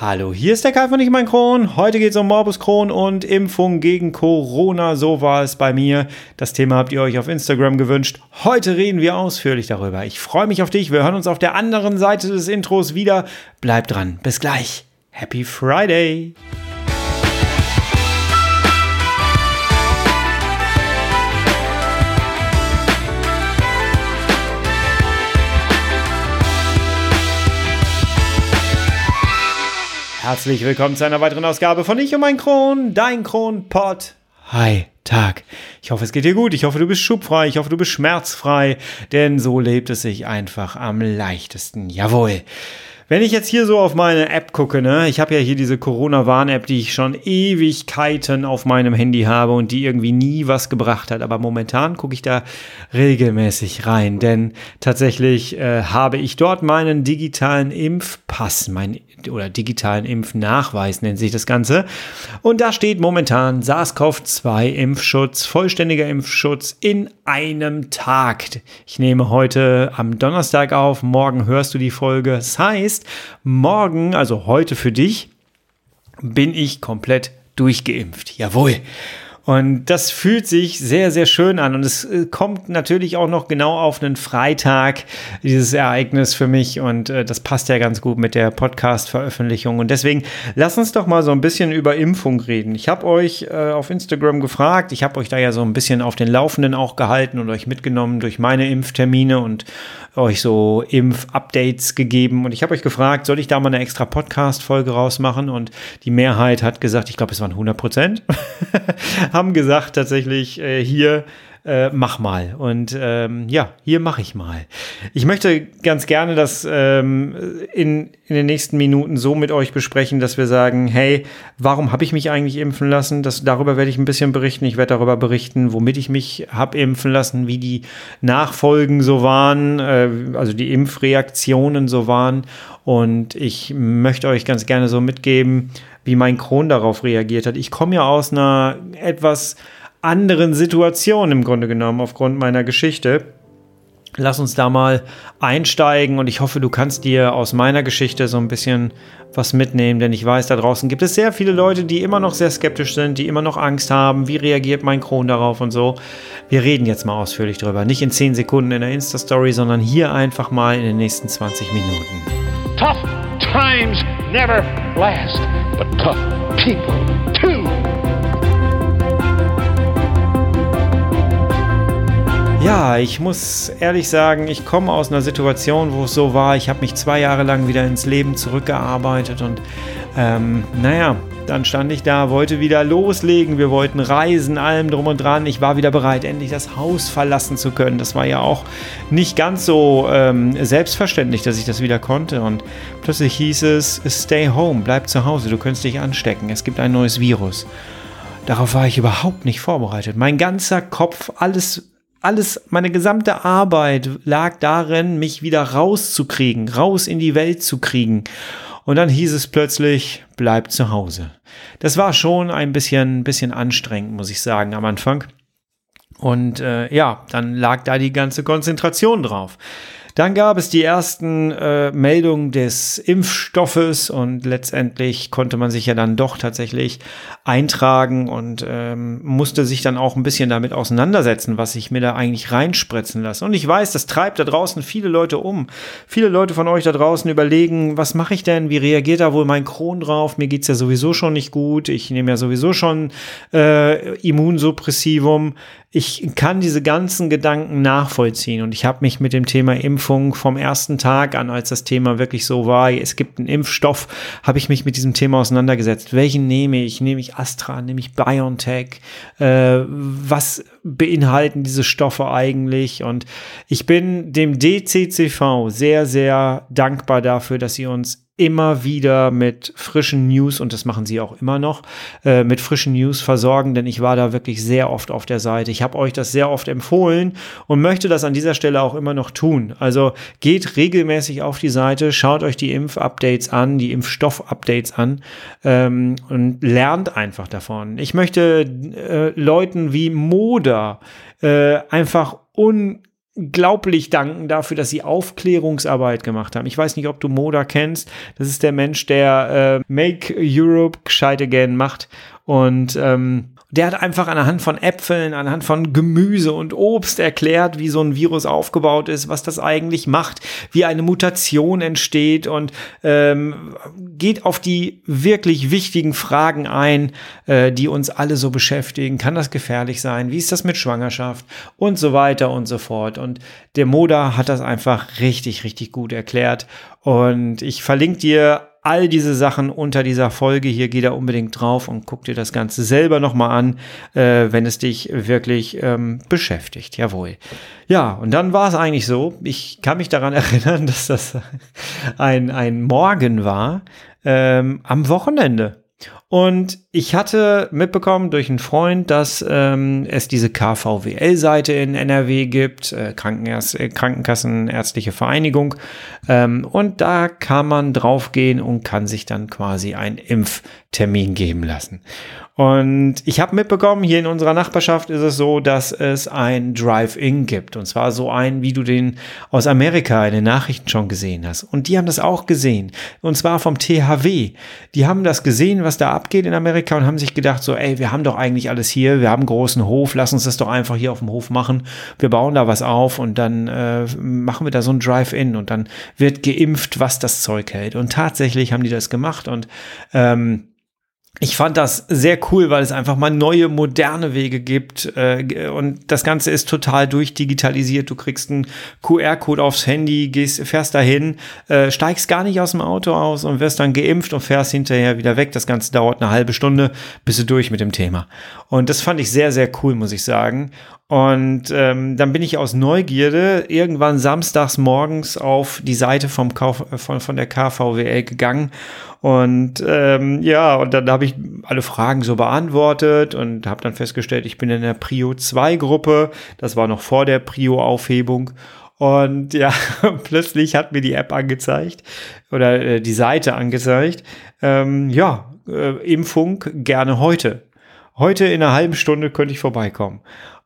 Hallo, hier ist der Kai von Ich mein Kron. Heute geht es um Morbus Crohn und Impfung gegen Corona. So war es bei mir. Das Thema habt ihr euch auf Instagram gewünscht. Heute reden wir ausführlich darüber. Ich freue mich auf dich. Wir hören uns auf der anderen Seite des Intros wieder. Bleib dran. Bis gleich. Happy Friday. Herzlich willkommen zu einer weiteren Ausgabe von Ich und mein Kron, dein Kronpott. Hi, Tag. Ich hoffe, es geht dir gut. Ich hoffe, du bist schubfrei. Ich hoffe, du bist schmerzfrei. Denn so lebt es sich einfach am leichtesten. Jawohl. Wenn ich jetzt hier so auf meine App gucke, ne, ich habe ja hier diese Corona-Warn-App, die ich schon Ewigkeiten auf meinem Handy habe und die irgendwie nie was gebracht hat. Aber momentan gucke ich da regelmäßig rein, denn tatsächlich äh, habe ich dort meinen digitalen Impfpass, mein oder digitalen Impfnachweis nennt sich das Ganze. Und da steht momentan SARS-CoV-2-Impfschutz, vollständiger Impfschutz in einem Tag. Ich nehme heute am Donnerstag auf, morgen hörst du die Folge. Das heißt, morgen, also heute für dich, bin ich komplett durchgeimpft. Jawohl. Und das fühlt sich sehr, sehr schön an. Und es äh, kommt natürlich auch noch genau auf einen Freitag, dieses Ereignis für mich. Und äh, das passt ja ganz gut mit der Podcast-Veröffentlichung. Und deswegen lass uns doch mal so ein bisschen über Impfung reden. Ich habe euch äh, auf Instagram gefragt. Ich habe euch da ja so ein bisschen auf den Laufenden auch gehalten und euch mitgenommen durch meine Impftermine und euch so Impf-Updates gegeben. Und ich habe euch gefragt, soll ich da mal eine extra Podcast-Folge rausmachen? Und die Mehrheit hat gesagt, ich glaube, es waren 100 Prozent, haben gesagt tatsächlich äh, hier, äh, mach mal. Und ähm, ja, hier mache ich mal. Ich möchte ganz gerne das ähm, in, in den nächsten Minuten so mit euch besprechen, dass wir sagen, hey, warum habe ich mich eigentlich impfen lassen? Das, darüber werde ich ein bisschen berichten. Ich werde darüber berichten, womit ich mich habe impfen lassen, wie die Nachfolgen so waren, äh, also die Impfreaktionen so waren. Und ich möchte euch ganz gerne so mitgeben, wie mein Kron darauf reagiert hat. Ich komme ja aus einer etwas anderen Situation im Grunde genommen aufgrund meiner Geschichte. Lass uns da mal einsteigen und ich hoffe, du kannst dir aus meiner Geschichte so ein bisschen was mitnehmen, denn ich weiß, da draußen gibt es sehr viele Leute, die immer noch sehr skeptisch sind, die immer noch Angst haben. Wie reagiert mein Kron darauf und so? Wir reden jetzt mal ausführlich drüber. Nicht in 10 Sekunden in der Insta-Story, sondern hier einfach mal in den nächsten 20 Minuten. Tough times never last, but tough people too. Ja, ich muss ehrlich sagen, ich komme aus einer Situation, wo es so war, ich habe mich zwei Jahre lang wieder ins Leben zurückgearbeitet und ähm, naja, dann stand ich da, wollte wieder loslegen, wir wollten reisen, allem drum und dran. Ich war wieder bereit, endlich das Haus verlassen zu können. Das war ja auch nicht ganz so ähm, selbstverständlich, dass ich das wieder konnte. Und plötzlich hieß es, stay home, bleib zu Hause, du könntest dich anstecken, es gibt ein neues Virus. Darauf war ich überhaupt nicht vorbereitet. Mein ganzer Kopf, alles alles, meine gesamte Arbeit lag darin, mich wieder rauszukriegen, raus in die Welt zu kriegen. Und dann hieß es plötzlich, bleib zu Hause. Das war schon ein bisschen, bisschen anstrengend, muss ich sagen, am Anfang. Und äh, ja, dann lag da die ganze Konzentration drauf. Dann gab es die ersten äh, Meldungen des Impfstoffes und letztendlich konnte man sich ja dann doch tatsächlich eintragen und ähm, musste sich dann auch ein bisschen damit auseinandersetzen, was ich mir da eigentlich reinspritzen lasse. Und ich weiß, das treibt da draußen viele Leute um. Viele Leute von euch da draußen überlegen, was mache ich denn? Wie reagiert da wohl mein Kron drauf? Mir geht's ja sowieso schon nicht gut. Ich nehme ja sowieso schon äh, Immunsuppressivum ich kann diese ganzen Gedanken nachvollziehen und ich habe mich mit dem Thema Impfung vom ersten Tag an, als das Thema wirklich so war, es gibt einen Impfstoff, habe ich mich mit diesem Thema auseinandergesetzt. Welchen nehme ich? Nehme ich Astra? Nehme ich BioNTech? Äh, was beinhalten diese Stoffe eigentlich? Und ich bin dem DCCV sehr, sehr dankbar dafür, dass sie uns immer wieder mit frischen News, und das machen sie auch immer noch, äh, mit frischen News versorgen, denn ich war da wirklich sehr oft auf der Seite. Ich habe euch das sehr oft empfohlen und möchte das an dieser Stelle auch immer noch tun. Also geht regelmäßig auf die Seite, schaut euch die Impf-Updates an, die Impfstoff-Updates an ähm, und lernt einfach davon. Ich möchte äh, Leuten wie Moda äh, einfach un glaublich danken dafür, dass sie Aufklärungsarbeit gemacht haben. Ich weiß nicht, ob du Moda kennst. Das ist der Mensch, der äh, Make Europe Gescheit Again macht. Und ähm, der hat einfach anhand von Äpfeln, anhand von Gemüse und Obst erklärt, wie so ein Virus aufgebaut ist, was das eigentlich macht, wie eine Mutation entsteht und ähm, geht auf die wirklich wichtigen Fragen ein, äh, die uns alle so beschäftigen. Kann das gefährlich sein? Wie ist das mit Schwangerschaft? Und so weiter und so fort. Und der Moda hat das einfach richtig, richtig gut erklärt. Und ich verlinke dir all diese Sachen unter dieser Folge hier. Geh da unbedingt drauf und guck dir das Ganze selber nochmal an, äh, wenn es dich wirklich ähm, beschäftigt. Jawohl. Ja, und dann war es eigentlich so, ich kann mich daran erinnern, dass das ein, ein Morgen war ähm, am Wochenende. Und ich hatte mitbekommen durch einen Freund, dass ähm, es diese KVWL-Seite in NRW gibt, äh, äh, Krankenkassenärztliche Vereinigung. Ähm, und da kann man draufgehen und kann sich dann quasi einen Impftermin geben lassen. Und ich habe mitbekommen, hier in unserer Nachbarschaft ist es so, dass es ein Drive-In gibt. Und zwar so ein, wie du den aus Amerika in den Nachrichten schon gesehen hast. Und die haben das auch gesehen. Und zwar vom THW. Die haben das gesehen, was da abgeht in Amerika und haben sich gedacht, so, ey, wir haben doch eigentlich alles hier. Wir haben einen großen Hof. Lass uns das doch einfach hier auf dem Hof machen. Wir bauen da was auf und dann äh, machen wir da so ein Drive-In und dann wird geimpft, was das Zeug hält. Und tatsächlich haben die das gemacht und ähm, ich fand das sehr cool, weil es einfach mal neue, moderne Wege gibt. Äh, und das Ganze ist total durchdigitalisiert. Du kriegst einen QR-Code aufs Handy, gehst, fährst dahin, äh, steigst gar nicht aus dem Auto aus und wirst dann geimpft und fährst hinterher wieder weg. Das Ganze dauert eine halbe Stunde, bist du durch mit dem Thema. Und das fand ich sehr, sehr cool, muss ich sagen. Und ähm, dann bin ich aus Neugierde irgendwann samstags morgens auf die Seite vom Kauf, von, von der KVWL gegangen und ähm, ja, und dann habe ich alle Fragen so beantwortet und habe dann festgestellt, ich bin in der Prio 2 Gruppe. Das war noch vor der Prio Aufhebung. Und ja, plötzlich hat mir die App angezeigt oder äh, die Seite angezeigt. Ähm, ja, äh, Impfung gerne heute. Heute in einer halben Stunde könnte ich vorbeikommen.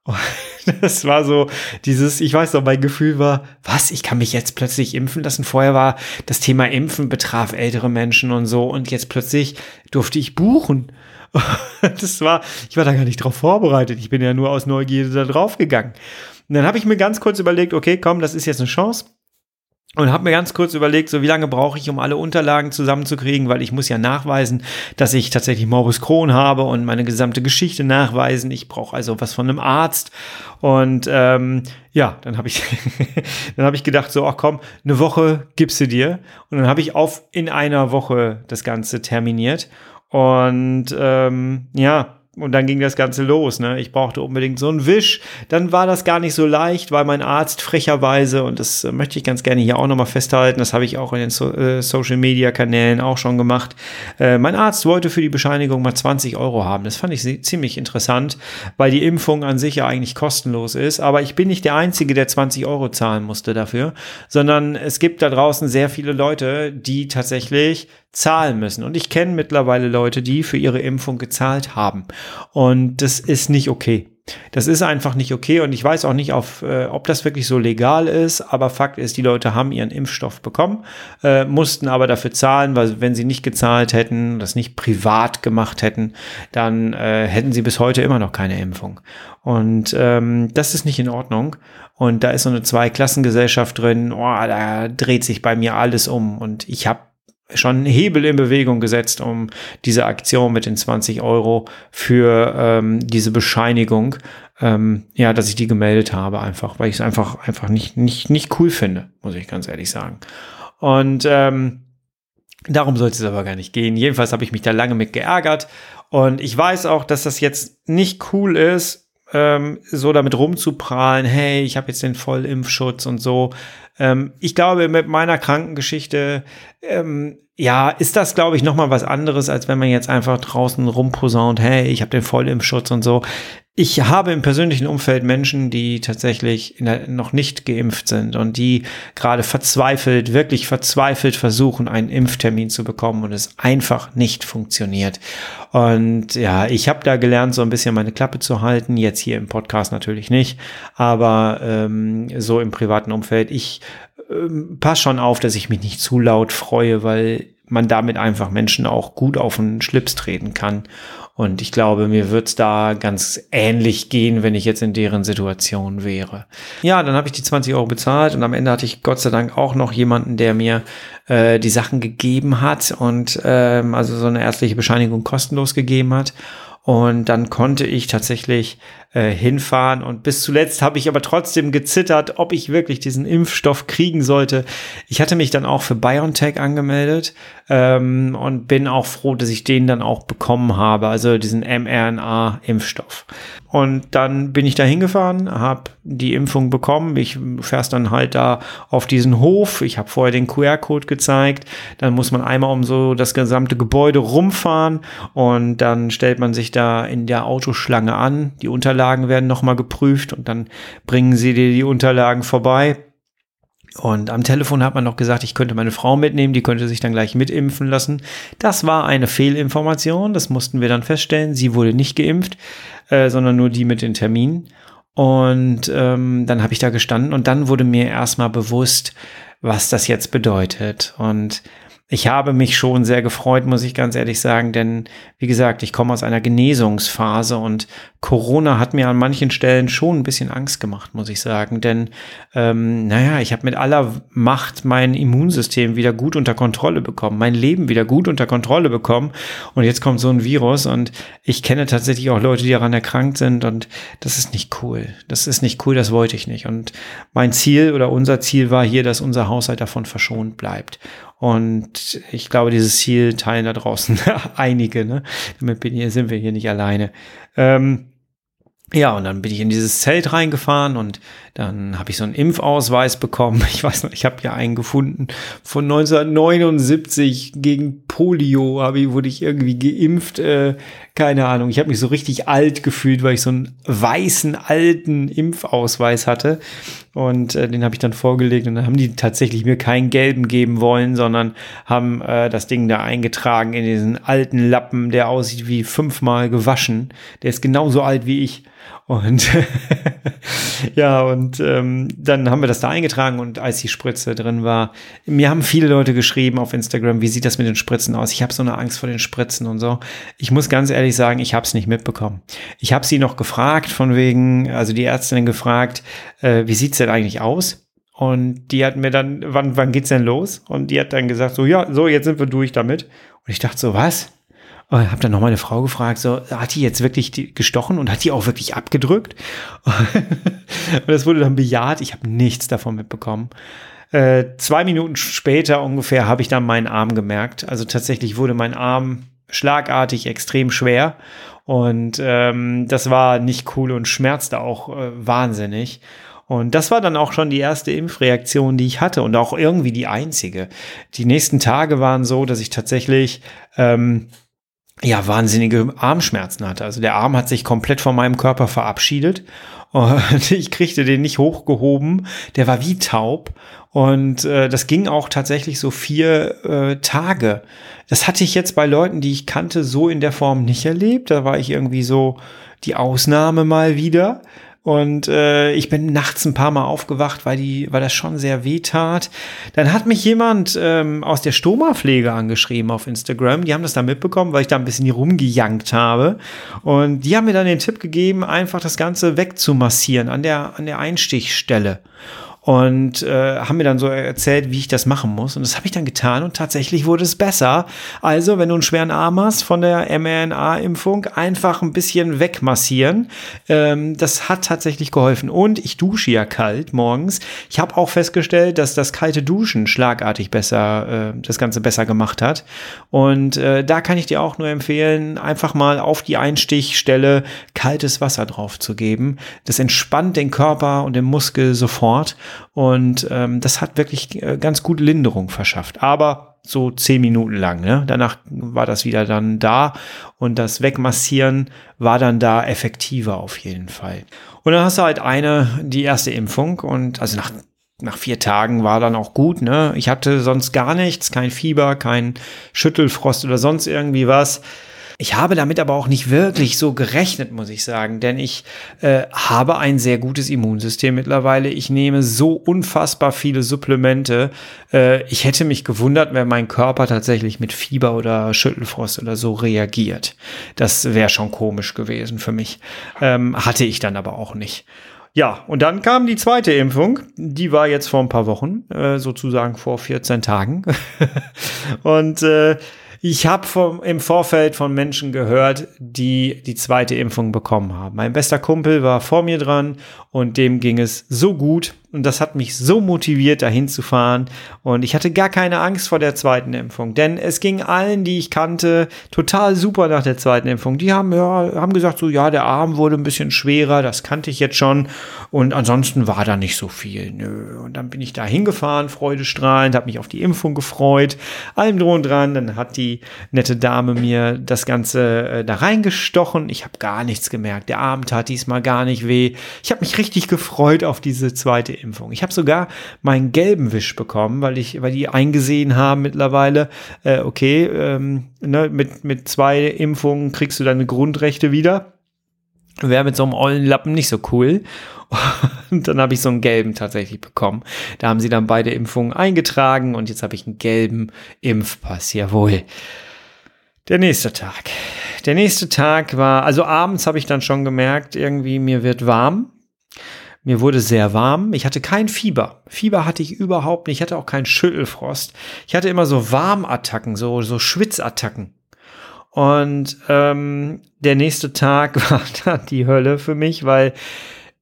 Das war so dieses, ich weiß noch, mein Gefühl war, was, ich kann mich jetzt plötzlich impfen lassen. Vorher war das Thema Impfen betraf ältere Menschen und so und jetzt plötzlich durfte ich buchen. Das war, ich war da gar nicht drauf vorbereitet. Ich bin ja nur aus Neugierde da drauf gegangen. Und dann habe ich mir ganz kurz überlegt, okay, komm, das ist jetzt eine Chance. Und habe mir ganz kurz überlegt, so wie lange brauche ich, um alle Unterlagen zusammenzukriegen, weil ich muss ja nachweisen, dass ich tatsächlich Morbus Crohn habe und meine gesamte Geschichte nachweisen. Ich brauche also was von einem Arzt. Und ähm, ja, dann habe ich, dann habe ich gedacht, so, ach komm, eine Woche gibst du dir. Und dann habe ich auf in einer Woche das Ganze terminiert. Und ähm, ja, und dann ging das Ganze los. Ne? Ich brauchte unbedingt so einen Wisch. Dann war das gar nicht so leicht, weil mein Arzt frecherweise, und das möchte ich ganz gerne hier auch nochmal festhalten, das habe ich auch in den so äh, Social Media Kanälen auch schon gemacht. Äh, mein Arzt wollte für die Bescheinigung mal 20 Euro haben. Das fand ich ziemlich interessant, weil die Impfung an sich ja eigentlich kostenlos ist. Aber ich bin nicht der Einzige, der 20 Euro zahlen musste dafür, sondern es gibt da draußen sehr viele Leute, die tatsächlich zahlen müssen. Und ich kenne mittlerweile Leute, die für ihre Impfung gezahlt haben. Und das ist nicht okay. Das ist einfach nicht okay und ich weiß auch nicht, auf, äh, ob das wirklich so legal ist, aber Fakt ist, die Leute haben ihren Impfstoff bekommen, äh, mussten aber dafür zahlen, weil wenn sie nicht gezahlt hätten, das nicht privat gemacht hätten, dann äh, hätten sie bis heute immer noch keine Impfung. Und ähm, das ist nicht in Ordnung. Und da ist so eine Zweiklassengesellschaft drin, oh, da dreht sich bei mir alles um und ich habe schon Hebel in Bewegung gesetzt, um diese Aktion mit den 20 Euro für ähm, diese Bescheinigung, ähm, ja, dass ich die gemeldet habe, einfach, weil ich es einfach, einfach nicht, nicht, nicht cool finde, muss ich ganz ehrlich sagen. Und ähm, darum sollte es aber gar nicht gehen. Jedenfalls habe ich mich da lange mit geärgert. Und ich weiß auch, dass das jetzt nicht cool ist, ähm, so damit rumzuprahlen, hey, ich habe jetzt den Vollimpfschutz und so. Ähm, ich glaube, mit meiner Krankengeschichte ähm, ja, ist das, glaube ich, nochmal was anderes, als wenn man jetzt einfach draußen rumposaunt, hey, ich habe den Vollimpfschutz und so. Ich habe im persönlichen Umfeld Menschen, die tatsächlich der, noch nicht geimpft sind und die gerade verzweifelt, wirklich verzweifelt versuchen, einen Impftermin zu bekommen und es einfach nicht funktioniert. Und ja, ich habe da gelernt, so ein bisschen meine Klappe zu halten. Jetzt hier im Podcast natürlich nicht, aber ähm, so im privaten Umfeld. Ich ähm, pass schon auf, dass ich mich nicht zu laut freue, weil man damit einfach Menschen auch gut auf den Schlips treten kann. Und ich glaube, mir wird's da ganz ähnlich gehen, wenn ich jetzt in deren Situation wäre. Ja, dann habe ich die 20 Euro bezahlt und am Ende hatte ich Gott sei Dank auch noch jemanden, der mir äh, die Sachen gegeben hat und ähm, also so eine ärztliche Bescheinigung kostenlos gegeben hat. Und dann konnte ich tatsächlich äh, hinfahren. Und bis zuletzt habe ich aber trotzdem gezittert, ob ich wirklich diesen Impfstoff kriegen sollte. Ich hatte mich dann auch für BioNTech angemeldet ähm, und bin auch froh, dass ich den dann auch bekommen habe, also diesen mRNA-Impfstoff. Und dann bin ich da hingefahren, habe die Impfung bekommen. Ich fährst dann halt da auf diesen Hof. Ich habe vorher den QR-Code gezeigt. Dann muss man einmal um so das gesamte Gebäude rumfahren und dann stellt man sich da in der Autoschlange an. Die Unterlagen werden nochmal geprüft und dann bringen sie dir die Unterlagen vorbei. Und am Telefon hat man noch gesagt, ich könnte meine Frau mitnehmen, die könnte sich dann gleich mitimpfen lassen. Das war eine Fehlinformation, das mussten wir dann feststellen. Sie wurde nicht geimpft, äh, sondern nur die mit den Terminen. Und ähm, dann habe ich da gestanden und dann wurde mir erstmal bewusst, was das jetzt bedeutet. Und ich habe mich schon sehr gefreut, muss ich ganz ehrlich sagen, denn wie gesagt, ich komme aus einer Genesungsphase und Corona hat mir an manchen Stellen schon ein bisschen Angst gemacht, muss ich sagen, denn ähm, naja, ich habe mit aller Macht mein Immunsystem wieder gut unter Kontrolle bekommen, mein Leben wieder gut unter Kontrolle bekommen und jetzt kommt so ein Virus und ich kenne tatsächlich auch Leute, die daran erkrankt sind und das ist nicht cool. Das ist nicht cool, das wollte ich nicht und mein Ziel oder unser Ziel war hier, dass unser Haushalt davon verschont bleibt. Und ich glaube, dieses Ziel teilen da draußen einige. Ne? Damit bin hier, sind wir hier nicht alleine. Ähm, ja, und dann bin ich in dieses Zelt reingefahren und dann habe ich so einen Impfausweis bekommen. Ich weiß noch, ich habe ja einen gefunden von 1979 gegen Polio. Habe ich, wurde ich irgendwie geimpft. Äh, keine Ahnung. Ich habe mich so richtig alt gefühlt, weil ich so einen weißen alten Impfausweis hatte. Und äh, den habe ich dann vorgelegt und dann haben die tatsächlich mir keinen gelben geben wollen, sondern haben äh, das Ding da eingetragen in diesen alten Lappen, der aussieht wie fünfmal gewaschen. Der ist genauso alt wie ich. Und ja, und ähm, dann haben wir das da eingetragen und als die Spritze drin war, mir haben viele Leute geschrieben auf Instagram, wie sieht das mit den Spritzen aus? Ich habe so eine Angst vor den Spritzen und so. Ich muss ganz ehrlich sagen, ich habe es nicht mitbekommen. Ich habe sie noch gefragt, von wegen, also die Ärztin gefragt, äh, wie sieht's denn eigentlich aus? Und die hat mir dann, wann, wann geht's denn los? Und die hat dann gesagt, so, ja, so, jetzt sind wir durch damit. Und ich dachte so, was? Und habe dann noch meine Frau gefragt, so, hat die jetzt wirklich die gestochen und hat die auch wirklich abgedrückt? und das wurde dann bejaht. Ich habe nichts davon mitbekommen. Äh, zwei Minuten später ungefähr habe ich dann meinen Arm gemerkt. Also tatsächlich wurde mein Arm schlagartig extrem schwer. Und ähm, das war nicht cool und schmerzte auch äh, wahnsinnig. Und das war dann auch schon die erste Impfreaktion, die ich hatte und auch irgendwie die einzige. Die nächsten Tage waren so, dass ich tatsächlich ähm, ja, wahnsinnige Armschmerzen hatte. Also der Arm hat sich komplett von meinem Körper verabschiedet und ich kriegte den nicht hochgehoben. Der war wie taub und äh, das ging auch tatsächlich so vier äh, Tage. Das hatte ich jetzt bei Leuten, die ich kannte, so in der Form nicht erlebt. Da war ich irgendwie so die Ausnahme mal wieder. Und äh, ich bin nachts ein paar Mal aufgewacht, weil, die, weil das schon sehr weh tat. Dann hat mich jemand ähm, aus der Stoma-Pflege angeschrieben auf Instagram. Die haben das da mitbekommen, weil ich da ein bisschen rumgejankt habe. Und die haben mir dann den Tipp gegeben, einfach das Ganze wegzumassieren an der, an der Einstichstelle und äh, haben mir dann so erzählt, wie ich das machen muss. Und das habe ich dann getan und tatsächlich wurde es besser. Also, wenn du einen schweren Arm hast von der mRNA-Impfung, einfach ein bisschen wegmassieren. Ähm, das hat tatsächlich geholfen. Und ich dusche ja kalt morgens. Ich habe auch festgestellt, dass das kalte Duschen schlagartig besser, äh, das Ganze besser gemacht hat. Und äh, da kann ich dir auch nur empfehlen, einfach mal auf die Einstichstelle kaltes Wasser drauf zu geben. Das entspannt den Körper und den Muskel sofort. Und ähm, das hat wirklich äh, ganz gute Linderung verschafft. Aber so zehn Minuten lang. Ne? Danach war das wieder dann da und das Wegmassieren war dann da effektiver auf jeden Fall. Und dann hast du halt eine, die erste Impfung und also nach nach vier Tagen war dann auch gut, ne? Ich hatte sonst gar nichts, kein Fieber, kein Schüttelfrost oder sonst irgendwie was. Ich habe damit aber auch nicht wirklich so gerechnet, muss ich sagen, denn ich äh, habe ein sehr gutes Immunsystem mittlerweile. Ich nehme so unfassbar viele Supplemente. Äh, ich hätte mich gewundert, wenn mein Körper tatsächlich mit Fieber oder Schüttelfrost oder so reagiert. Das wäre schon komisch gewesen für mich. Ähm, hatte ich dann aber auch nicht. Ja, und dann kam die zweite Impfung. Die war jetzt vor ein paar Wochen, äh, sozusagen vor 14 Tagen. und äh, ich habe im Vorfeld von Menschen gehört, die die zweite Impfung bekommen haben. Mein bester Kumpel war vor mir dran und dem ging es so gut und das hat mich so motiviert, dahin zu fahren. Und ich hatte gar keine Angst vor der zweiten Impfung, denn es ging allen, die ich kannte, total super nach der zweiten Impfung. Die haben, ja, haben gesagt, so, ja, der Arm wurde ein bisschen schwerer, das kannte ich jetzt schon. Und ansonsten war da nicht so viel. Nö. Und dann bin ich da hingefahren, freudestrahlend, habe mich auf die Impfung gefreut, allem und dran. Dann hat die nette Dame mir das Ganze äh, da reingestochen. Ich habe gar nichts gemerkt. Der Arm tat diesmal gar nicht weh. Ich habe mich richtig gefreut auf diese zweite Impfung. Impfung. Ich habe sogar meinen gelben Wisch bekommen, weil ich, weil die eingesehen haben mittlerweile, äh, okay, ähm, ne, mit, mit zwei Impfungen kriegst du deine Grundrechte wieder. Wäre mit so einem ollen Lappen nicht so cool. Und dann habe ich so einen gelben tatsächlich bekommen. Da haben sie dann beide Impfungen eingetragen und jetzt habe ich einen gelben Impfpass. Jawohl. Der nächste Tag. Der nächste Tag war, also abends habe ich dann schon gemerkt, irgendwie mir wird warm. Mir wurde sehr warm. Ich hatte kein Fieber. Fieber hatte ich überhaupt nicht. Ich hatte auch keinen Schüttelfrost. Ich hatte immer so Warmattacken, so, so Schwitzattacken. Und ähm, der nächste Tag war dann die Hölle für mich, weil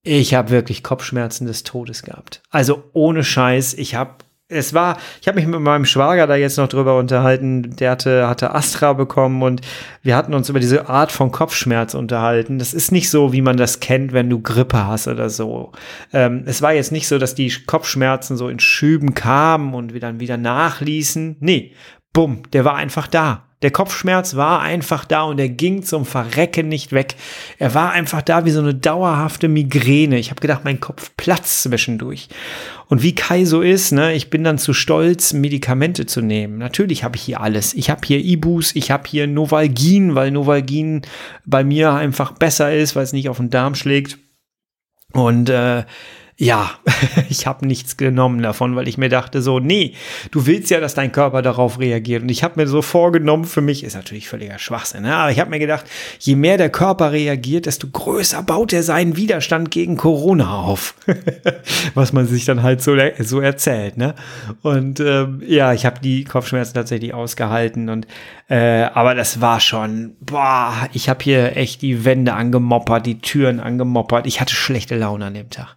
ich habe wirklich Kopfschmerzen des Todes gehabt. Also ohne Scheiß, ich habe es war, ich habe mich mit meinem Schwager da jetzt noch drüber unterhalten, der hatte, hatte Astra bekommen und wir hatten uns über diese Art von Kopfschmerz unterhalten. Das ist nicht so, wie man das kennt, wenn du Grippe hast oder so. Ähm, es war jetzt nicht so, dass die Kopfschmerzen so in Schüben kamen und wir dann wieder nachließen. Nee, bumm, der war einfach da. Der Kopfschmerz war einfach da und er ging zum Verrecken nicht weg. Er war einfach da wie so eine dauerhafte Migräne. Ich habe gedacht, mein Kopf platzt zwischendurch. Und wie Kai so ist, ne, ich bin dann zu stolz, Medikamente zu nehmen. Natürlich habe ich hier alles. Ich habe hier Ibus, ich habe hier Novalgin, weil Novalgin bei mir einfach besser ist, weil es nicht auf den Darm schlägt. Und äh, ja, ich habe nichts genommen davon, weil ich mir dachte so, nee, du willst ja, dass dein Körper darauf reagiert. Und ich habe mir so vorgenommen, für mich ist natürlich völliger Schwachsinn, ne? aber ich habe mir gedacht, je mehr der Körper reagiert, desto größer baut er seinen Widerstand gegen Corona auf. Was man sich dann halt so, so erzählt. Ne? Und ähm, ja, ich habe die Kopfschmerzen tatsächlich ausgehalten. Und äh, aber das war schon, boah, ich habe hier echt die Wände angemoppert, die Türen angemoppert. Ich hatte schlechte Laune an dem Tag.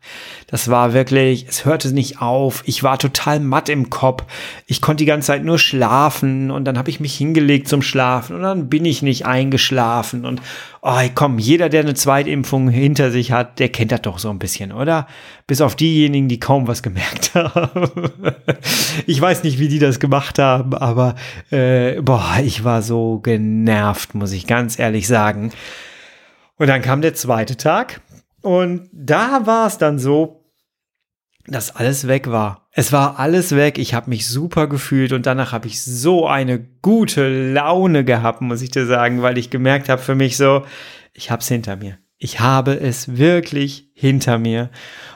War wirklich, es hörte nicht auf. Ich war total matt im Kopf. Ich konnte die ganze Zeit nur schlafen und dann habe ich mich hingelegt zum Schlafen und dann bin ich nicht eingeschlafen und oh, komm, jeder, der eine Zweitimpfung hinter sich hat, der kennt das doch so ein bisschen, oder? Bis auf diejenigen, die kaum was gemerkt haben. ich weiß nicht, wie die das gemacht haben, aber äh, boah, ich war so genervt, muss ich ganz ehrlich sagen. Und dann kam der zweite Tag und da war es dann so, dass alles weg war. Es war alles weg. Ich habe mich super gefühlt und danach habe ich so eine gute Laune gehabt, muss ich dir sagen, weil ich gemerkt habe für mich so, ich habe es hinter mir. Ich habe es wirklich hinter mir.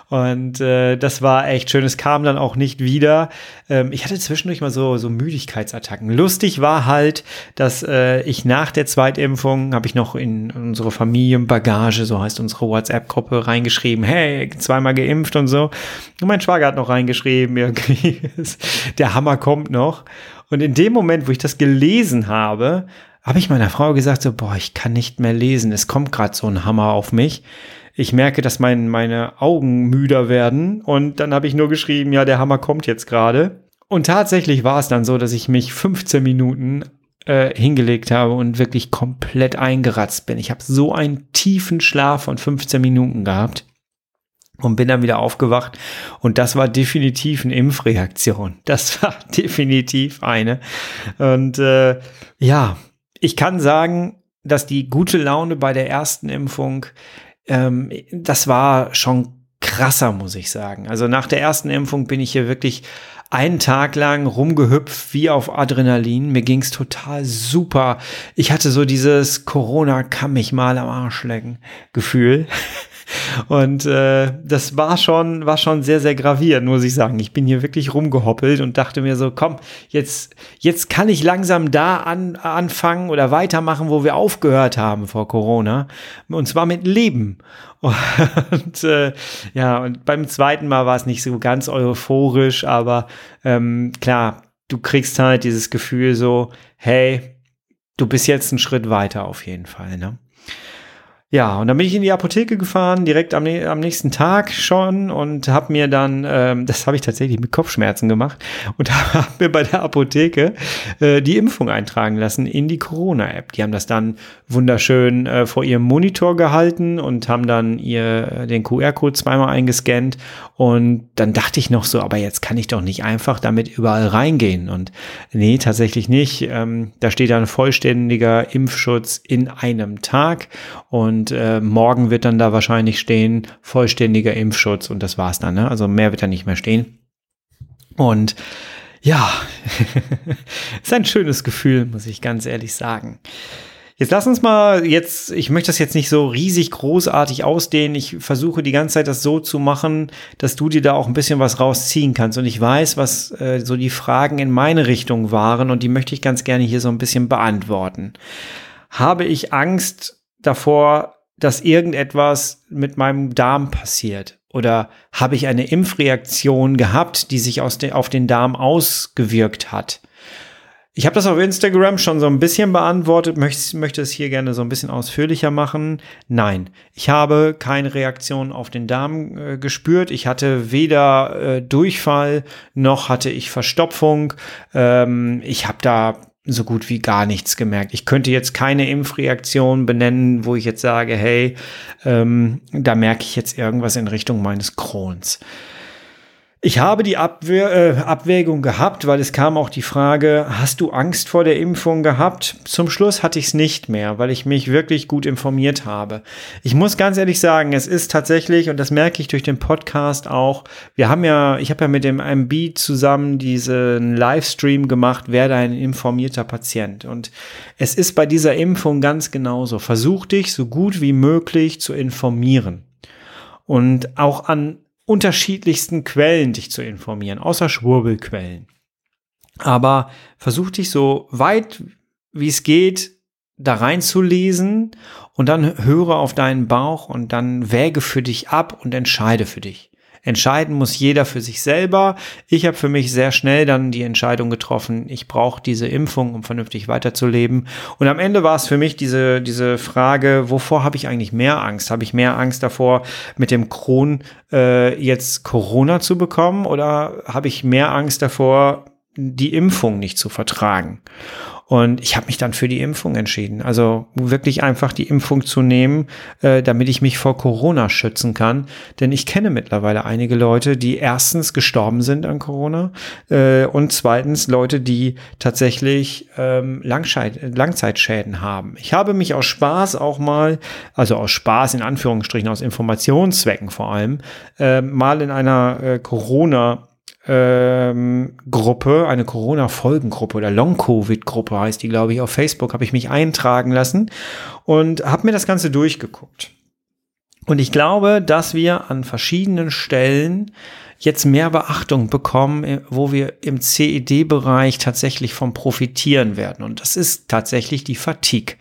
Und äh, das war echt schön. Es kam dann auch nicht wieder. Ähm, ich hatte zwischendurch mal so, so Müdigkeitsattacken. Lustig war halt, dass äh, ich nach der Zweitimpfung habe ich noch in unsere Familienbagage, so heißt unsere WhatsApp-Gruppe, reingeschrieben, hey, zweimal geimpft und so. Und mein Schwager hat noch reingeschrieben, irgendwie, der Hammer kommt noch. Und in dem Moment, wo ich das gelesen habe, habe ich meiner Frau gesagt, so, boah, ich kann nicht mehr lesen. Es kommt gerade so ein Hammer auf mich ich merke, dass mein, meine Augen müder werden. Und dann habe ich nur geschrieben, ja, der Hammer kommt jetzt gerade. Und tatsächlich war es dann so, dass ich mich 15 Minuten äh, hingelegt habe und wirklich komplett eingeratzt bin. Ich habe so einen tiefen Schlaf von 15 Minuten gehabt. und bin dann wieder aufgewacht und das war definitiv eine Impfreaktion. Das war definitiv eine. Und äh, ja, ich kann sagen, dass die gute Laune bei der ersten Impfung, ähm, das war schon krasser, muss ich sagen. Also nach der ersten Impfung bin ich hier wirklich einen Tag lang rumgehüpft wie auf Adrenalin. Mir ging's total super. Ich hatte so dieses Corona kann mich mal am Arsch lecken Gefühl. Und äh, das war schon, war schon sehr, sehr gravierend, muss ich sagen. Ich bin hier wirklich rumgehoppelt und dachte mir so, komm, jetzt, jetzt kann ich langsam da an, anfangen oder weitermachen, wo wir aufgehört haben vor Corona. Und zwar mit Leben. Und äh, ja, und beim zweiten Mal war es nicht so ganz euphorisch, aber ähm, klar, du kriegst halt dieses Gefühl so, hey, du bist jetzt einen Schritt weiter auf jeden Fall, ne? Ja, und dann bin ich in die Apotheke gefahren, direkt am, am nächsten Tag schon und habe mir dann, ähm, das habe ich tatsächlich mit Kopfschmerzen gemacht und habe mir bei der Apotheke äh, die Impfung eintragen lassen in die Corona-App. Die haben das dann wunderschön äh, vor ihrem Monitor gehalten und haben dann ihr den QR-Code zweimal eingescannt und dann dachte ich noch so, aber jetzt kann ich doch nicht einfach damit überall reingehen und nee, tatsächlich nicht. Ähm, da steht dann vollständiger Impfschutz in einem Tag und und äh, morgen wird dann da wahrscheinlich stehen, vollständiger Impfschutz und das war's dann. Ne? Also mehr wird da nicht mehr stehen. Und ja, ist ein schönes Gefühl, muss ich ganz ehrlich sagen. Jetzt lass uns mal jetzt, ich möchte das jetzt nicht so riesig großartig ausdehnen. Ich versuche die ganze Zeit das so zu machen, dass du dir da auch ein bisschen was rausziehen kannst. Und ich weiß, was äh, so die Fragen in meine Richtung waren und die möchte ich ganz gerne hier so ein bisschen beantworten. Habe ich Angst, davor, dass irgendetwas mit meinem Darm passiert? Oder habe ich eine Impfreaktion gehabt, die sich de auf den Darm ausgewirkt hat? Ich habe das auf Instagram schon so ein bisschen beantwortet, möchte, möchte es hier gerne so ein bisschen ausführlicher machen. Nein, ich habe keine Reaktion auf den Darm äh, gespürt. Ich hatte weder äh, Durchfall noch hatte ich Verstopfung. Ähm, ich habe da so gut wie gar nichts gemerkt. Ich könnte jetzt keine Impfreaktion benennen, wo ich jetzt sage, hey, ähm, da merke ich jetzt irgendwas in Richtung meines Krons. Ich habe die Abwehr, äh, Abwägung gehabt, weil es kam auch die Frage, hast du Angst vor der Impfung gehabt? Zum Schluss hatte ich es nicht mehr, weil ich mich wirklich gut informiert habe. Ich muss ganz ehrlich sagen, es ist tatsächlich, und das merke ich durch den Podcast auch, wir haben ja, ich habe ja mit dem MB zusammen diesen Livestream gemacht, werde ein informierter Patient. Und es ist bei dieser Impfung ganz genauso. Versuch dich so gut wie möglich zu informieren. Und auch an unterschiedlichsten Quellen dich zu informieren, außer Schwurbelquellen. Aber versuch dich so weit wie es geht da reinzulesen und dann höre auf deinen Bauch und dann wäge für dich ab und entscheide für dich. Entscheiden muss jeder für sich selber. Ich habe für mich sehr schnell dann die Entscheidung getroffen, ich brauche diese Impfung, um vernünftig weiterzuleben. Und am Ende war es für mich diese, diese Frage, wovor habe ich eigentlich mehr Angst? Habe ich mehr Angst davor, mit dem Kron äh, jetzt Corona zu bekommen oder habe ich mehr Angst davor, die Impfung nicht zu vertragen? Und ich habe mich dann für die Impfung entschieden. Also wirklich einfach die Impfung zu nehmen, äh, damit ich mich vor Corona schützen kann. Denn ich kenne mittlerweile einige Leute, die erstens gestorben sind an Corona äh, und zweitens Leute, die tatsächlich ähm, Langzeitschäden haben. Ich habe mich aus Spaß auch mal, also aus Spaß in Anführungsstrichen, aus Informationszwecken vor allem, äh, mal in einer äh, Corona ähm, Gruppe, eine Corona-Folgengruppe oder Long-Covid-Gruppe heißt die, glaube ich, auf Facebook, habe ich mich eintragen lassen und habe mir das Ganze durchgeguckt. Und ich glaube, dass wir an verschiedenen Stellen jetzt mehr Beachtung bekommen, äh, wo wir im CED-Bereich tatsächlich vom profitieren werden. Und das ist tatsächlich die Fatigue.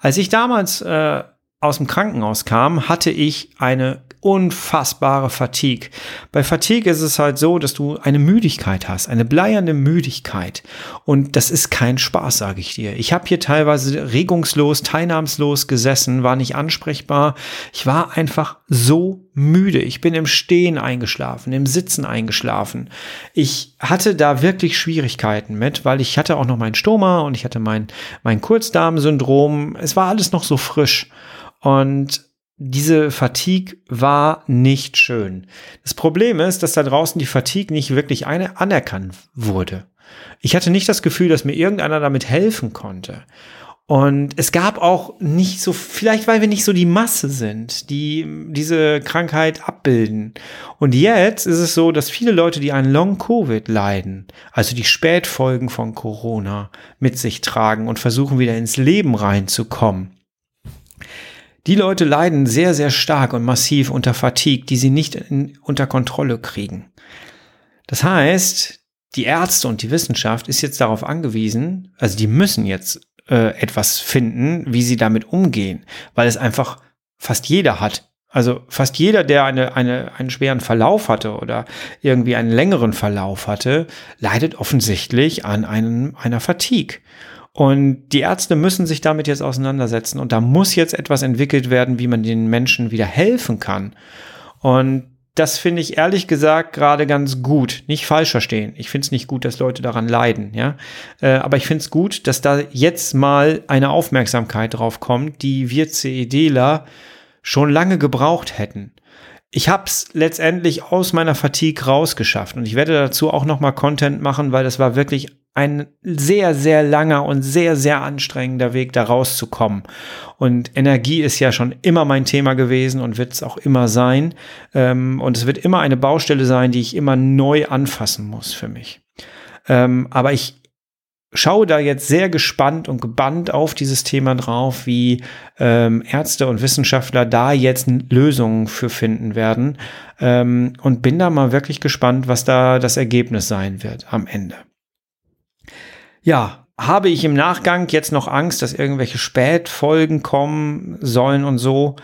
Als ich damals äh, aus dem Krankenhaus kam, hatte ich eine unfassbare Fatigue. Bei Fatigue ist es halt so, dass du eine Müdigkeit hast, eine bleierne Müdigkeit. Und das ist kein Spaß, sage ich dir. Ich habe hier teilweise regungslos, teilnahmslos gesessen, war nicht ansprechbar. Ich war einfach so müde. Ich bin im Stehen eingeschlafen, im Sitzen eingeschlafen. Ich hatte da wirklich Schwierigkeiten mit, weil ich hatte auch noch mein Stoma und ich hatte mein, mein Kurzdarmsyndrom. Es war alles noch so frisch. Und diese Fatigue war nicht schön. Das Problem ist, dass da draußen die Fatigue nicht wirklich eine anerkannt wurde. Ich hatte nicht das Gefühl, dass mir irgendeiner damit helfen konnte. Und es gab auch nicht so, vielleicht weil wir nicht so die Masse sind, die diese Krankheit abbilden. Und jetzt ist es so, dass viele Leute, die an Long-Covid leiden, also die Spätfolgen von Corona mit sich tragen und versuchen wieder ins Leben reinzukommen, die Leute leiden sehr, sehr stark und massiv unter Fatigue, die sie nicht in, unter Kontrolle kriegen. Das heißt, die Ärzte und die Wissenschaft ist jetzt darauf angewiesen, also die müssen jetzt äh, etwas finden, wie sie damit umgehen, weil es einfach fast jeder hat. Also fast jeder, der eine, eine, einen schweren Verlauf hatte oder irgendwie einen längeren Verlauf hatte, leidet offensichtlich an einem, einer Fatigue. Und die Ärzte müssen sich damit jetzt auseinandersetzen und da muss jetzt etwas entwickelt werden, wie man den Menschen wieder helfen kann. Und das finde ich ehrlich gesagt gerade ganz gut. Nicht falsch verstehen. Ich finde es nicht gut, dass Leute daran leiden, ja. Äh, aber ich finde es gut, dass da jetzt mal eine Aufmerksamkeit drauf kommt, die wir CEDler schon lange gebraucht hätten. Ich habe es letztendlich aus meiner Fatigue rausgeschafft und ich werde dazu auch noch mal Content machen, weil das war wirklich ein sehr, sehr langer und sehr, sehr anstrengender Weg, da rauszukommen. Und Energie ist ja schon immer mein Thema gewesen und wird es auch immer sein. Ähm, und es wird immer eine Baustelle sein, die ich immer neu anfassen muss für mich. Ähm, aber ich schaue da jetzt sehr gespannt und gebannt auf dieses Thema drauf, wie ähm, Ärzte und Wissenschaftler da jetzt Lösungen für finden werden. Und bin da mal wirklich gespannt, was da das Ergebnis sein wird am Ende. Ja, habe ich im Nachgang jetzt noch Angst, dass irgendwelche Spätfolgen kommen sollen und so?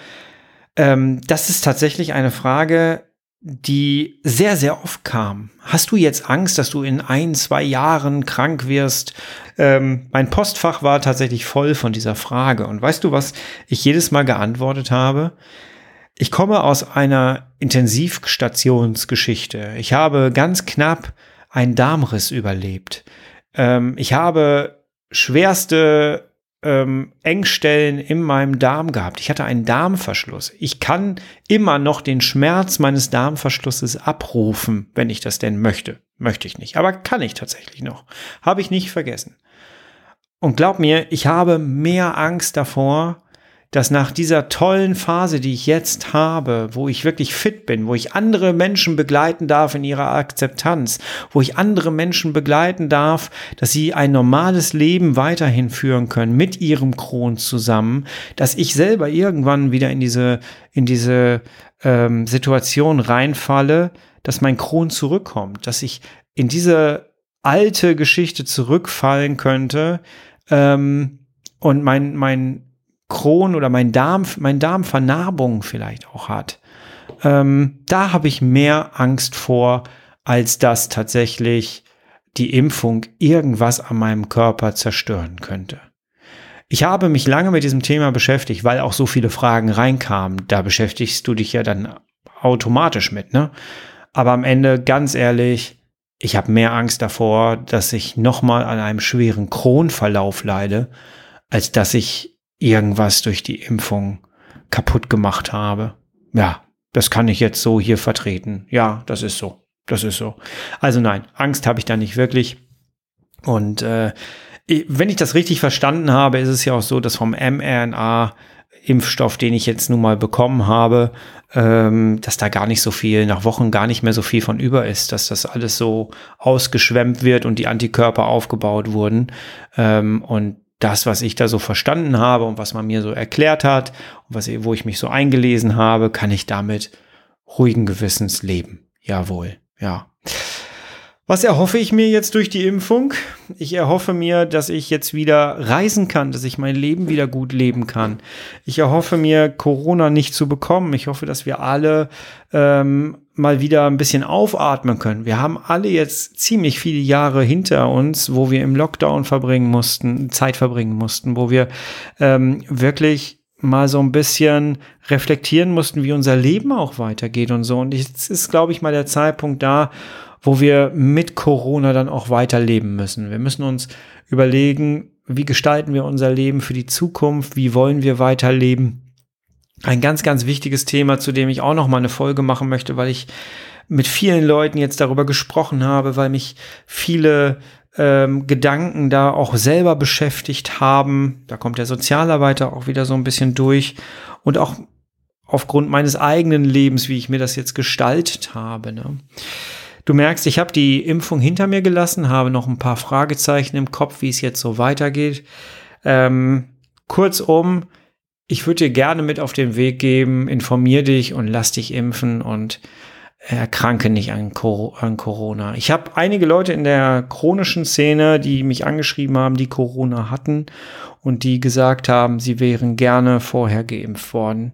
Ähm, das ist tatsächlich eine Frage, die sehr, sehr oft kam. Hast du jetzt Angst, dass du in ein, zwei Jahren krank wirst? Ähm, mein Postfach war tatsächlich voll von dieser Frage. Und weißt du, was ich jedes Mal geantwortet habe? Ich komme aus einer Intensivstationsgeschichte. Ich habe ganz knapp einen Darmriss überlebt. Ähm, ich habe schwerste ähm, Engstellen in meinem Darm gehabt. Ich hatte einen Darmverschluss. Ich kann immer noch den Schmerz meines Darmverschlusses abrufen, wenn ich das denn möchte. Möchte ich nicht, aber kann ich tatsächlich noch. Habe ich nicht vergessen. Und glaub mir, ich habe mehr Angst davor, dass nach dieser tollen Phase, die ich jetzt habe, wo ich wirklich fit bin, wo ich andere Menschen begleiten darf in ihrer Akzeptanz, wo ich andere Menschen begleiten darf, dass sie ein normales Leben weiterhin führen können mit ihrem Kron zusammen, dass ich selber irgendwann wieder in diese, in diese ähm, Situation reinfalle, dass mein Kron zurückkommt, dass ich in diese alte Geschichte zurückfallen könnte ähm, und mein, mein Kron oder mein Darm, mein Darm Vernarbung vielleicht auch hat. Ähm, da habe ich mehr Angst vor, als dass tatsächlich die Impfung irgendwas an meinem Körper zerstören könnte. Ich habe mich lange mit diesem Thema beschäftigt, weil auch so viele Fragen reinkamen. Da beschäftigst du dich ja dann automatisch mit, ne? Aber am Ende, ganz ehrlich, ich habe mehr Angst davor, dass ich nochmal an einem schweren Kronverlauf leide, als dass ich irgendwas durch die Impfung kaputt gemacht habe. Ja, das kann ich jetzt so hier vertreten. Ja, das ist so. Das ist so. Also nein, Angst habe ich da nicht wirklich. Und äh, wenn ich das richtig verstanden habe, ist es ja auch so, dass vom mRNA Impfstoff, den ich jetzt nun mal bekommen habe, ähm, dass da gar nicht so viel, nach Wochen gar nicht mehr so viel von über ist, dass das alles so ausgeschwemmt wird und die Antikörper aufgebaut wurden. Ähm, und das, was ich da so verstanden habe und was man mir so erklärt hat und was, wo ich mich so eingelesen habe, kann ich damit ruhigen Gewissens leben. Jawohl, ja. Was erhoffe ich mir jetzt durch die Impfung? Ich erhoffe mir, dass ich jetzt wieder reisen kann, dass ich mein Leben wieder gut leben kann. Ich erhoffe mir, Corona nicht zu bekommen. Ich hoffe, dass wir alle ähm, mal wieder ein bisschen aufatmen können. Wir haben alle jetzt ziemlich viele Jahre hinter uns, wo wir im Lockdown verbringen mussten, Zeit verbringen mussten, wo wir ähm, wirklich mal so ein bisschen reflektieren mussten, wie unser Leben auch weitergeht und so. Und jetzt ist, glaube ich, mal der Zeitpunkt da, wo wir mit Corona dann auch weiterleben müssen. Wir müssen uns überlegen, wie gestalten wir unser Leben für die Zukunft, wie wollen wir weiterleben. Ein ganz, ganz wichtiges Thema, zu dem ich auch noch mal eine Folge machen möchte, weil ich mit vielen Leuten jetzt darüber gesprochen habe, weil mich viele ähm, Gedanken da auch selber beschäftigt haben. Da kommt der Sozialarbeiter auch wieder so ein bisschen durch und auch aufgrund meines eigenen Lebens, wie ich mir das jetzt gestaltet habe. Ne? Du merkst, ich habe die Impfung hinter mir gelassen, habe noch ein paar Fragezeichen im Kopf, wie es jetzt so weitergeht. Ähm, kurzum, ich würde dir gerne mit auf den Weg geben, informier dich und lass dich impfen und erkranke nicht an, an Corona. Ich habe einige Leute in der chronischen Szene, die mich angeschrieben haben, die Corona hatten und die gesagt haben, sie wären gerne vorher geimpft worden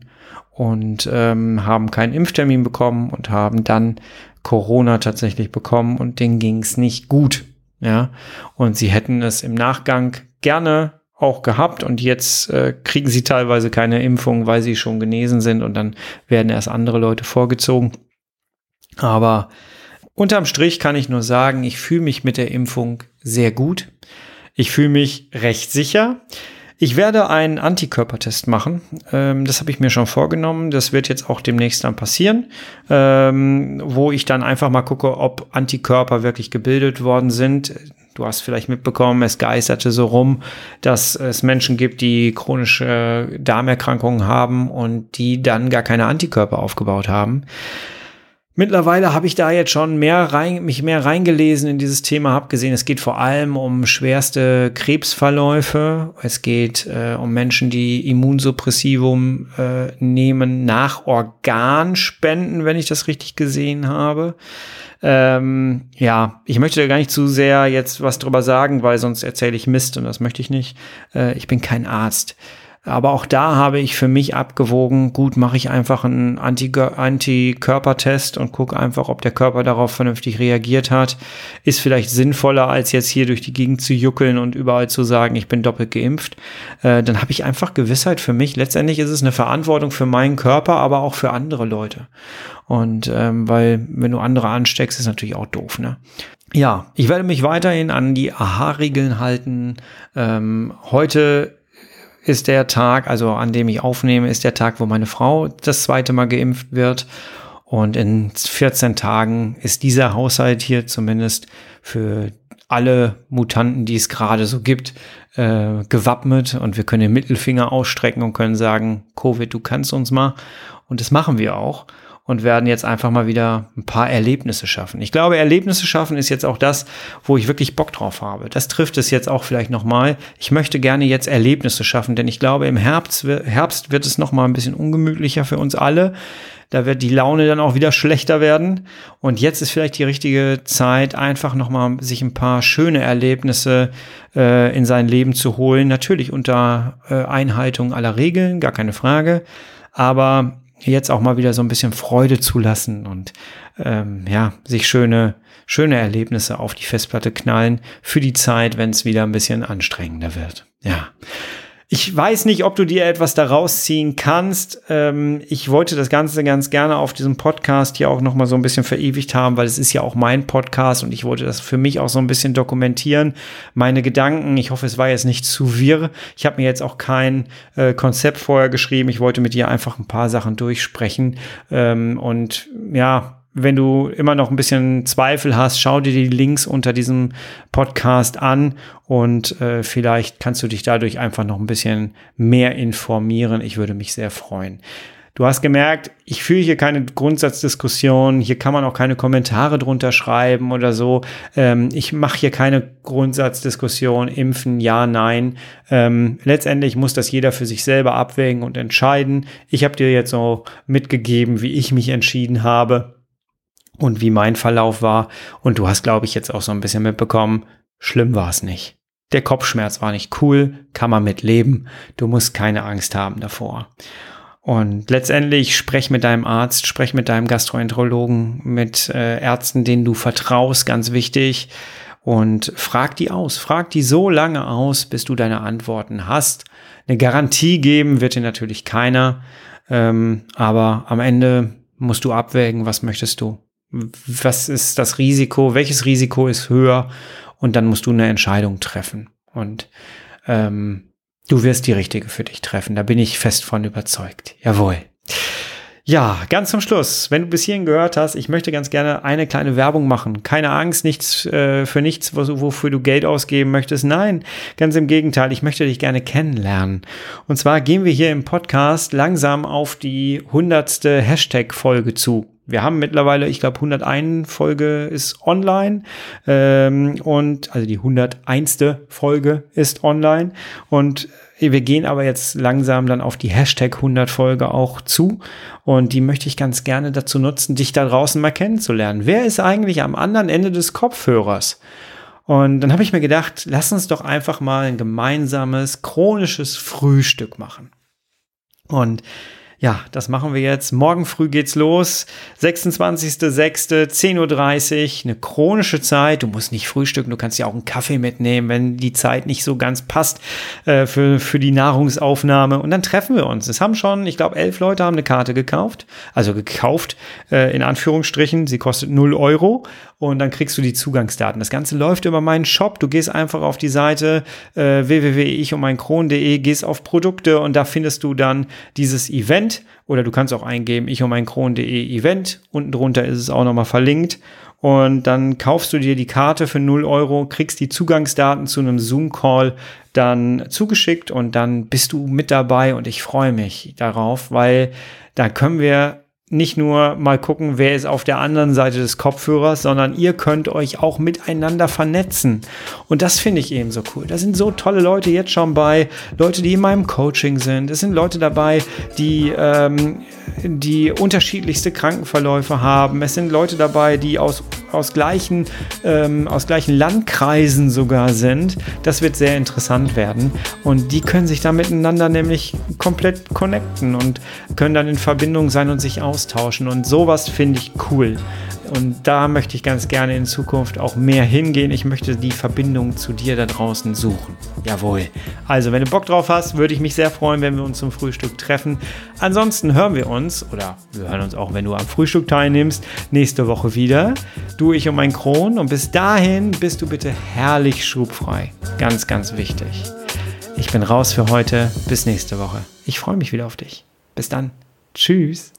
und ähm, haben keinen Impftermin bekommen und haben dann Corona tatsächlich bekommen und denen ging es nicht gut. Ja, und sie hätten es im Nachgang gerne auch gehabt und jetzt äh, kriegen sie teilweise keine Impfung, weil sie schon genesen sind und dann werden erst andere Leute vorgezogen. Aber unterm Strich kann ich nur sagen, ich fühle mich mit der Impfung sehr gut. Ich fühle mich recht sicher. Ich werde einen Antikörpertest machen. Ähm, das habe ich mir schon vorgenommen. Das wird jetzt auch demnächst dann passieren, ähm, wo ich dann einfach mal gucke, ob Antikörper wirklich gebildet worden sind. Du hast vielleicht mitbekommen, es geisterte so rum, dass es Menschen gibt, die chronische Darmerkrankungen haben und die dann gar keine Antikörper aufgebaut haben. Mittlerweile habe ich da jetzt schon mehr rein, mich mehr reingelesen in dieses Thema, habe gesehen, es geht vor allem um schwerste Krebsverläufe. Es geht äh, um Menschen, die Immunsuppressivum äh, nehmen nach Organspenden, wenn ich das richtig gesehen habe. Ähm, ja, ich möchte da gar nicht zu sehr jetzt was drüber sagen, weil sonst erzähle ich Mist und das möchte ich nicht. Äh, ich bin kein Arzt. Aber auch da habe ich für mich abgewogen, gut, mache ich einfach einen Antikörpertest und gucke einfach, ob der Körper darauf vernünftig reagiert hat. Ist vielleicht sinnvoller, als jetzt hier durch die Gegend zu juckeln und überall zu sagen, ich bin doppelt geimpft. Äh, dann habe ich einfach Gewissheit für mich. Letztendlich ist es eine Verantwortung für meinen Körper, aber auch für andere Leute. Und ähm, weil, wenn du andere ansteckst, ist natürlich auch doof, ne? Ja, ich werde mich weiterhin an die AHA-Regeln halten. Ähm, heute ist der Tag, also an dem ich aufnehme, ist der Tag, wo meine Frau das zweite Mal geimpft wird. Und in 14 Tagen ist dieser Haushalt hier zumindest für alle Mutanten, die es gerade so gibt, äh, gewappnet und wir können den Mittelfinger ausstrecken und können sagen, Covid, du kannst uns mal. Und das machen wir auch und werden jetzt einfach mal wieder ein paar Erlebnisse schaffen. Ich glaube, Erlebnisse schaffen ist jetzt auch das, wo ich wirklich Bock drauf habe. Das trifft es jetzt auch vielleicht nochmal. Ich möchte gerne jetzt Erlebnisse schaffen, denn ich glaube, im Herbst, Herbst wird es nochmal ein bisschen ungemütlicher für uns alle. Da wird die Laune dann auch wieder schlechter werden. Und jetzt ist vielleicht die richtige Zeit, einfach nochmal sich ein paar schöne Erlebnisse äh, in sein Leben zu holen. Natürlich unter äh, Einhaltung aller Regeln, gar keine Frage. Aber jetzt auch mal wieder so ein bisschen Freude zulassen und ähm, ja, sich schöne, schöne Erlebnisse auf die Festplatte knallen für die Zeit, wenn es wieder ein bisschen anstrengender wird. Ja. Ich weiß nicht, ob du dir etwas daraus ziehen kannst. Ähm, ich wollte das Ganze ganz gerne auf diesem Podcast hier auch noch mal so ein bisschen verewigt haben, weil es ist ja auch mein Podcast und ich wollte das für mich auch so ein bisschen dokumentieren. Meine Gedanken. Ich hoffe, es war jetzt nicht zu wirr. Ich habe mir jetzt auch kein äh, Konzept vorher geschrieben. Ich wollte mit dir einfach ein paar Sachen durchsprechen ähm, und ja, wenn du immer noch ein bisschen Zweifel hast, schau dir die Links unter diesem Podcast an und äh, vielleicht kannst du dich dadurch einfach noch ein bisschen mehr informieren. Ich würde mich sehr freuen. Du hast gemerkt, ich führe hier keine Grundsatzdiskussion, hier kann man auch keine Kommentare drunter schreiben oder so. Ähm, ich mache hier keine Grundsatzdiskussion, impfen, ja, nein. Ähm, letztendlich muss das jeder für sich selber abwägen und entscheiden. Ich habe dir jetzt so mitgegeben, wie ich mich entschieden habe und wie mein Verlauf war. Und du hast, glaube ich, jetzt auch so ein bisschen mitbekommen, schlimm war es nicht. Der Kopfschmerz war nicht cool, kann man mit leben. Du musst keine Angst haben davor. Und letztendlich sprech mit deinem Arzt, sprech mit deinem Gastroenterologen, mit äh, Ärzten, denen du vertraust, ganz wichtig. Und frag die aus. Frag die so lange aus, bis du deine Antworten hast. Eine Garantie geben wird dir natürlich keiner. Ähm, aber am Ende musst du abwägen, was möchtest du was ist das Risiko, welches Risiko ist höher und dann musst du eine Entscheidung treffen. Und ähm, Du wirst die richtige für dich treffen. Da bin ich fest von überzeugt. Jawohl. Ja, ganz zum Schluss, wenn du bis hierhin gehört hast, ich möchte ganz gerne eine kleine Werbung machen. Keine Angst, nichts äh, für nichts, wofür du Geld ausgeben möchtest. Nein, ganz im Gegenteil, ich möchte dich gerne kennenlernen. Und zwar gehen wir hier im Podcast langsam auf die hundertste Hashtag-Folge zu. Wir haben mittlerweile, ich glaube, 101 Folge ist online ähm, und also die 101. Folge ist online und wir gehen aber jetzt langsam dann auf die Hashtag 100 Folge auch zu und die möchte ich ganz gerne dazu nutzen, dich da draußen mal kennenzulernen. Wer ist eigentlich am anderen Ende des Kopfhörers? Und dann habe ich mir gedacht, lass uns doch einfach mal ein gemeinsames chronisches Frühstück machen. Und ja, das machen wir jetzt. Morgen früh geht's los. 26.06. 10.30 Uhr. Eine chronische Zeit. Du musst nicht frühstücken. Du kannst ja auch einen Kaffee mitnehmen, wenn die Zeit nicht so ganz passt äh, für, für die Nahrungsaufnahme. Und dann treffen wir uns. Es haben schon, ich glaube, elf Leute haben eine Karte gekauft. Also gekauft, äh, in Anführungsstrichen. Sie kostet 0 Euro. Und dann kriegst du die Zugangsdaten. Das Ganze läuft über meinen Shop. Du gehst einfach auf die Seite äh, www.ichummeinkron.de, gehst auf Produkte und da findest du dann dieses Event oder du kannst auch eingeben ich um ein Kron.de Event. Unten drunter ist es auch nochmal verlinkt. Und dann kaufst du dir die Karte für 0 Euro, kriegst die Zugangsdaten zu einem Zoom-Call dann zugeschickt und dann bist du mit dabei und ich freue mich darauf, weil da können wir nicht nur mal gucken, wer ist auf der anderen Seite des Kopfhörers, sondern ihr könnt euch auch miteinander vernetzen. Und das finde ich eben so cool. Da sind so tolle Leute jetzt schon bei, Leute, die in meinem Coaching sind. Es sind Leute dabei, die, ähm, die unterschiedlichste Krankenverläufe haben. Es sind Leute dabei, die aus, aus, gleichen, ähm, aus gleichen Landkreisen sogar sind. Das wird sehr interessant werden. Und die können sich da miteinander nämlich komplett connecten und können dann in Verbindung sein und sich aus austauschen und sowas finde ich cool. Und da möchte ich ganz gerne in Zukunft auch mehr hingehen. Ich möchte die Verbindung zu dir da draußen suchen. Jawohl. Also, wenn du Bock drauf hast, würde ich mich sehr freuen, wenn wir uns zum Frühstück treffen. Ansonsten hören wir uns, oder wir hören uns auch, wenn du am Frühstück teilnimmst, nächste Woche wieder. Du, ich und mein Kron. Und bis dahin bist du bitte herrlich schubfrei. Ganz, ganz wichtig. Ich bin raus für heute. Bis nächste Woche. Ich freue mich wieder auf dich. Bis dann. Tschüss.